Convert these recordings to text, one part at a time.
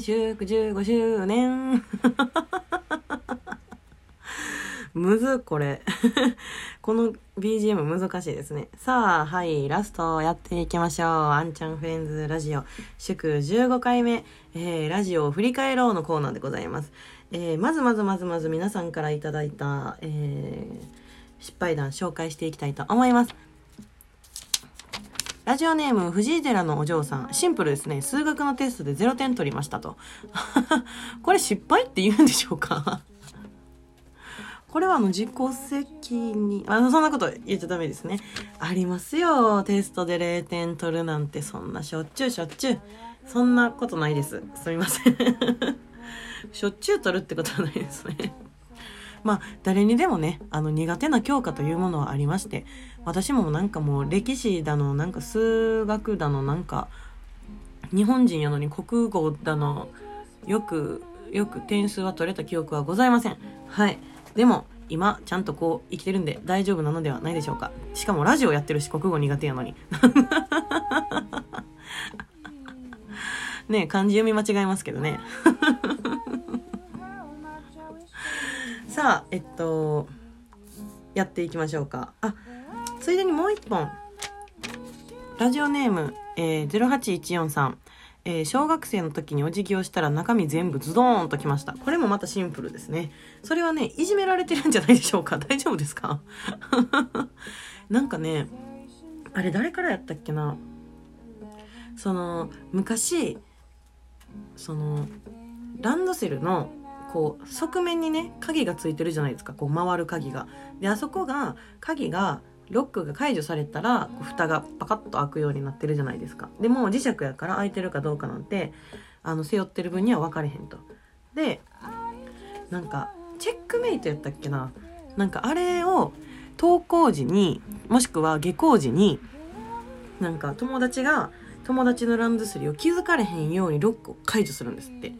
年祝15周年。むずこれ。この BGM 難しいですね。さあはい。ラストやっていきましょう。あんちゃんフレンズラジオ。祝15回目、えー、ラジオを振り返ろうのコーナーでございます、えー、まずまずまずまず皆さんからいただいた、えー、失敗談紹介していきたいと思います。ラジオネーム、藤井寺のお嬢さん。シンプルですね。数学のテストで0点取りましたと。これ失敗って言うんでしょうか？これはあの自己責任、あの、そんなこと言っちゃダメですね。ありますよ。テストで0点取るなんて、そんなしょっちゅうしょっちゅう。そんなことないです。すみません。しょっちゅう取るってことはないですね。まあ、誰にでもね、あの、苦手な教科というものはありまして、私もなんかもう歴史だの、なんか数学だの、なんか、日本人やのに国語だの、よく、よく点数は取れた記憶はございません。はい。でも、今、ちゃんとこう、生きてるんで大丈夫なのではないでしょうか。しかもラジオやってるし、国語苦手やのに。ね漢字読み間違えますけどね。さあ、えっと、やっていきましょうか。あ、ついでにもう一本。ラジオネーム、えー、08143。えー、小学生の時にお辞儀をしたら中身全部ズドーンときました。これもまたシンプルですね。それはね、いじめられてるんじゃないでしょうか。大丈夫ですか？なんかね、あれ誰からやったっけな？その、昔、その、ランドセルの、こう、側面にね、鍵がついてるじゃないですか。こう、回る鍵が。で、あそこが、鍵が、ロックが解除されたらこう蓋がパカッと開くようになってるじゃないですかでも磁石やから開いてるかどうかなんてあの背負ってる分には分かれへんとでなんかチェックメイトやったっけななんかあれを登校時にもしくは下校時になんか友達が友達のランドセルを気づかれへんようにロックを解除するんですって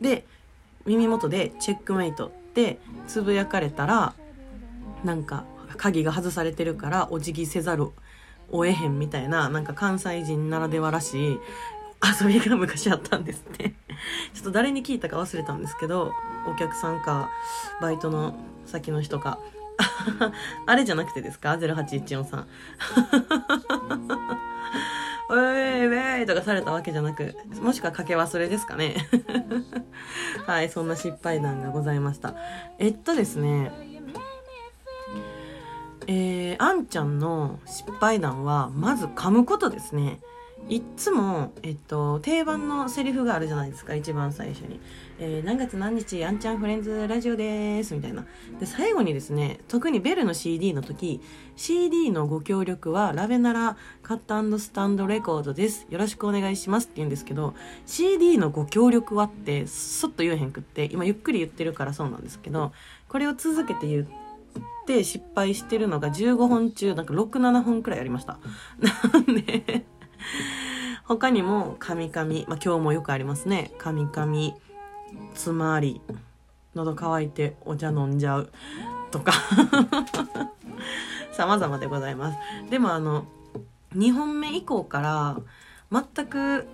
で耳元で「チェックメイト」ってつぶやかれたらなんか鍵が外されてるからお辞儀せざるを得へんみたいななんか関西人ならではらしい遊びが昔あったんですね ちょっと誰に聞いたか忘れたんですけどお客さんかバイトの先の人かあれじゃなくてですか ?08143 さん。おいウェイとかされたわけじゃなく、もしくはかけ忘れですかね。はい、そんな失敗談がございました。えっとですね、えー、あんちゃんの失敗談はまず噛むことですねいっつも、えっと、定番のセリフがあるじゃないですか一番最初に「えー、何月何日あんちゃんフレンズラジオです」みたいな。で最後にですね特にベルの CD の時 CD のご協力はラベナラカットスタンドレコードです。よろしくお願いしますって言うんですけど CD のご協力はってそっと言えへんくって今ゆっくり言ってるからそうなんですけどこれを続けて言ってっ失敗してるのが15本中なんか67本くらいありました。なんで 他にもカミカミ、まあ、今日もよくありますね。カミカミ。つまり喉乾いてお茶飲んじゃう。とか。様々でございます。でもあの2本目以降から全く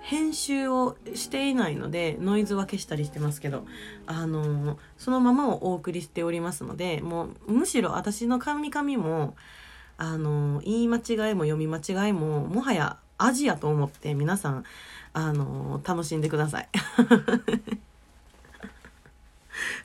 編集をしていないのでノイズは消したりしてますけどあのそのままをお送りしておりますのでもうむしろ私のカミカミもあの言い間違いも読み間違いももはやアジアと思って皆さんあの楽しんでください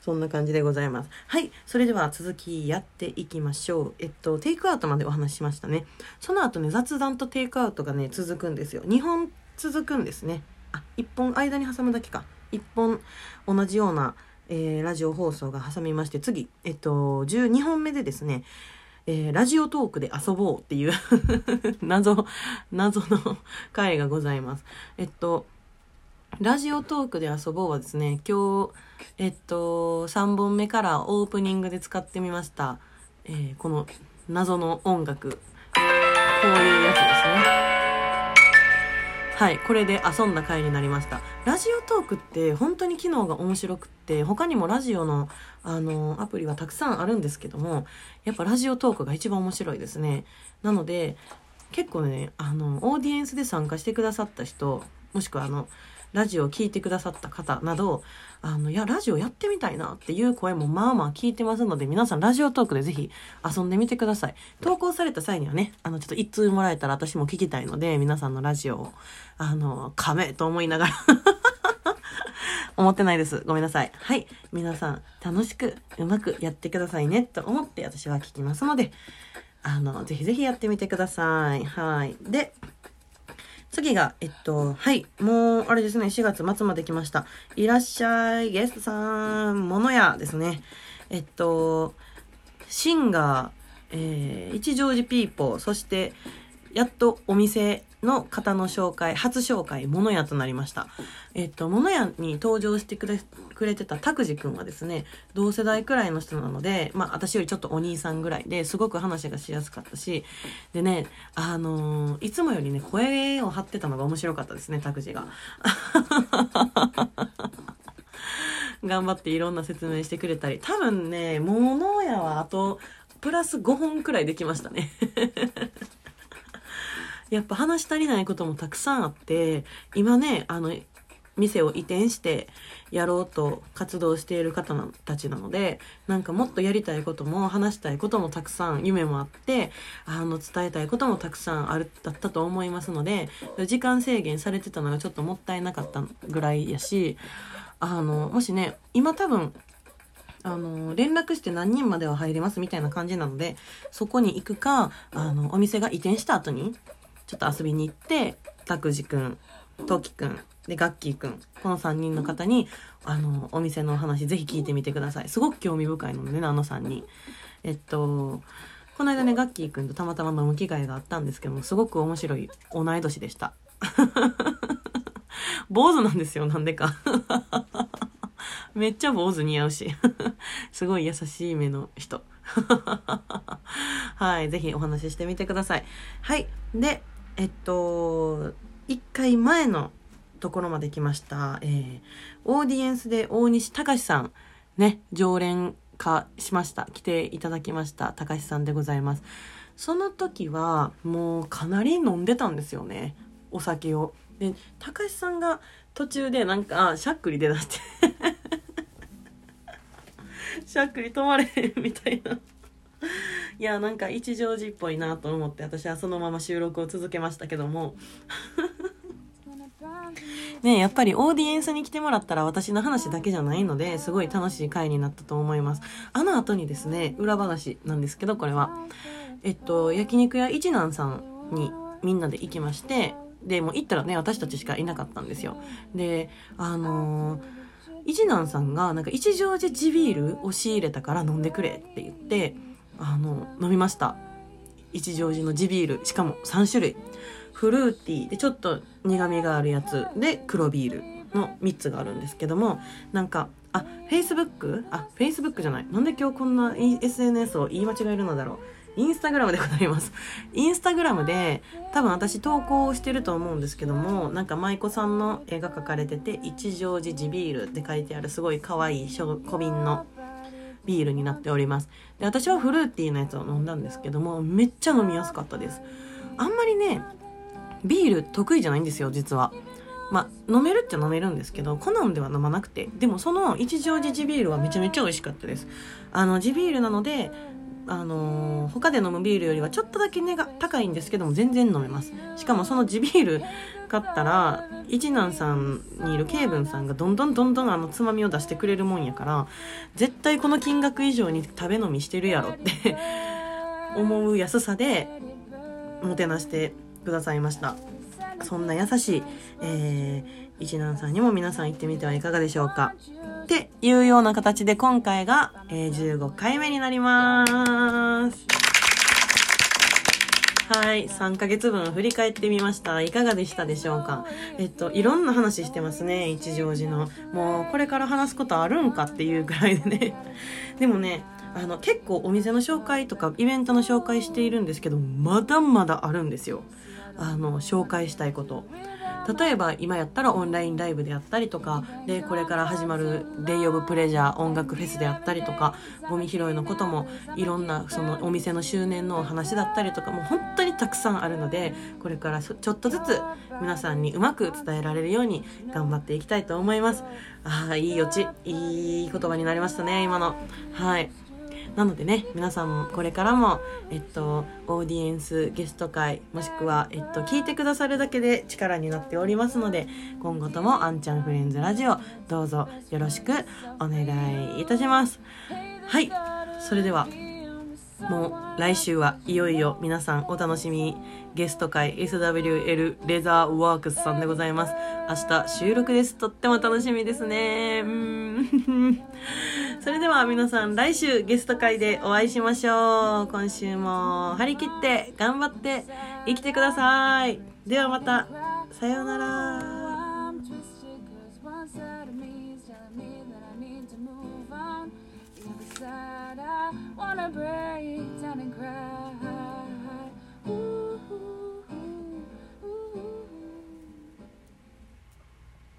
そんな感じでございます。はい。それでは続きやっていきましょう。えっと、テイクアウトまでお話ししましたね。その後ね、雑談とテイクアウトがね、続くんですよ。日本続くんですね。あ、1本間に挟むだけか。1本同じような、えー、ラジオ放送が挟みまして、次、えっと、12本目でですね、えー、ラジオトークで遊ぼうっていう 謎、謎の回がございます。えっと、ラジオトークで遊ぼうはですね、今日、えっと、3本目からオープニングで使ってみました、えー、この謎の音楽。こういうやつですね。はい、これで遊んだ回になりました。ラジオトークって本当に機能が面白くって、他にもラジオのあのアプリはたくさんあるんですけども、やっぱラジオトークが一番面白いですね。なので、結構ね、あの、オーディエンスで参加してくださった人、もしくはあの、ラジオを聴いてくださった方など、あの、いや、ラジオやってみたいなっていう声もまあまあ聞いてますので、皆さんラジオトークでぜひ遊んでみてください。投稿された際にはね、あの、ちょっと一通もらえたら私も聞きたいので、皆さんのラジオを、あの、カメと思いながら思ってないです。ごめんなさい。はい。皆さん、楽しく、うまくやってくださいね、と思って私は聞きますので、あの、ぜひぜひやってみてください。はい。で、次が、えっと、はい、もう、あれですね、4月末まで来ました。いらっしゃい、ゲストさん、ものやですね。えっと、シンガー、えー、一乗寺ピーポー、そして、やっとお店の方の紹介、初紹介、ものやとなりました。えっと、ものやに登場してくれ、くれてた拓司くんはですね、同世代くらいの人なので、まあ、私よりちょっとお兄さんぐらいですごく話がしやすかったし、でね、あのー、いつもよりね、声を張ってたのが面白かったですね、拓司が。頑張っていろんな説明してくれたり、多分ね、ものやはあと、プラス5本くらいできましたね。やっぱ話し足りないこともたくさんあって、今ね、あの、店を移転してやろうと活動している方たちなので、なんかもっとやりたいことも話したいこともたくさん夢もあって、あの伝えたいこともたくさんある、だったと思いますので、時間制限されてたのがちょっともったいなかったぐらいやし、あの、もしね、今多分あの、連絡して何人までは入れますみたいな感じなので、そこに行くか、あの、お店が移転した後に、ちょっと遊びに行って、拓司くん、トキくん、で、ガッキーくん、この3人の方に、あの、お店の話ぜひ聞いてみてください。すごく興味深いのでね、あの3人。えっと、この間ね、ガッキーくんとたまたま飲む機会があったんですけども、すごく面白い同い年でした。坊主なんですよ、なんでか。めっちゃ坊主似合うし。すごい優しい目の人。はい、ぜひお話ししてみてください。はい。で、えっと、一回前のところまで来ました。えー、オーディエンスで大西隆さん、ね、常連化しました。来ていただきました。隆さんでございます。その時は、もうかなり飲んでたんですよね。お酒を。で、隆さんが途中でなんか、しゃっくり出だして しゃっくり止まれへんみたいな。いや、なんか一乗寺っぽいなと思って私はそのまま収録を続けましたけども。ねやっぱりオーディエンスに来てもらったら私の話だけじゃないので、すごい楽しい回になったと思います。あの後にですね、裏話なんですけど、これは。えっと、焼肉屋一南さんにみんなで行きまして、で、もう行ったらね、私たちしかいなかったんですよ。で、あのー一南さんがなんか一乗寺地ビールを仕入れたから飲んでくれって言ってあの飲みました。一乗寺の地ビール。しかも3種類。フルーティーでちょっと苦みがあるやつ。で黒ビールの3つがあるんですけどもなんかあフェイスブック？あフェイスブックじゃない。なんで今日こんな SNS を言い間違えるのだろう。インスタグラムでございます。インスタグラムで多分私投稿してると思うんですけども、なんか舞妓さんの絵が描かれてて、一乗寺地ビールって書いてあるすごい可愛い小瓶のビールになっております。で、私はフルーティーなやつを飲んだんですけども、めっちゃ飲みやすかったです。あんまりね、ビール得意じゃないんですよ、実は。まあ、飲めるっちゃ飲めるんですけど、好んでは飲まなくて。でもその一乗寺地ビールはめちゃめちゃ美味しかったです。あの、地ビールなので、あのー、他で飲むビールよりはちょっとだけ値が高いんですけども全然飲めます。しかもその地ビール買ったら一南さんにいるケイブンさんがどんどんどんどんあのつまみを出してくれるもんやから絶対この金額以上に食べ飲みしてるやろって 思う安さでもてなしてくださいました。そんな優しい、えー、一南さんにも皆さん行ってみてはいかがでしょうかっていうような形で今回が、えー、15回目になります。はい。3ヶ月分振り返ってみました。いかがでしたでしょうかえっと、いろんな話してますね。一乗寺の。もう、これから話すことあるんかっていうぐらいでね。でもね、あの、結構お店の紹介とかイベントの紹介しているんですけど、まだまだあるんですよ。あの、紹介したいこと。例えば今やったらオンラインライブであったりとかでこれから始まる「デイ・オブ・プレジャー」音楽フェスであったりとかゴミ拾いのこともいろんなそのお店の周年のお話だったりとかもう本当にたくさんあるのでこれからちょっとずつ皆さんにうまく伝えられるように頑張っていきたいと思います。ああいいオチいい言葉になりましたね今の。はい。なのでね皆さんもこれからも、えっと、オーディエンスゲスト会もしくは、えっと、聞いてくださるだけで力になっておりますので今後ともあんちゃんフレンズラジオどうぞよろしくお願いいたします。はいそれでは。もう来週はいよいよ皆さんお楽しみゲスト会 SWL レザーワークスさんでございます。明日収録です。とっても楽しみですね。うん。それでは皆さん来週ゲスト会でお会いしましょう。今週も張り切って頑張って生きてください。ではまた。さようなら。wanna break down and cry.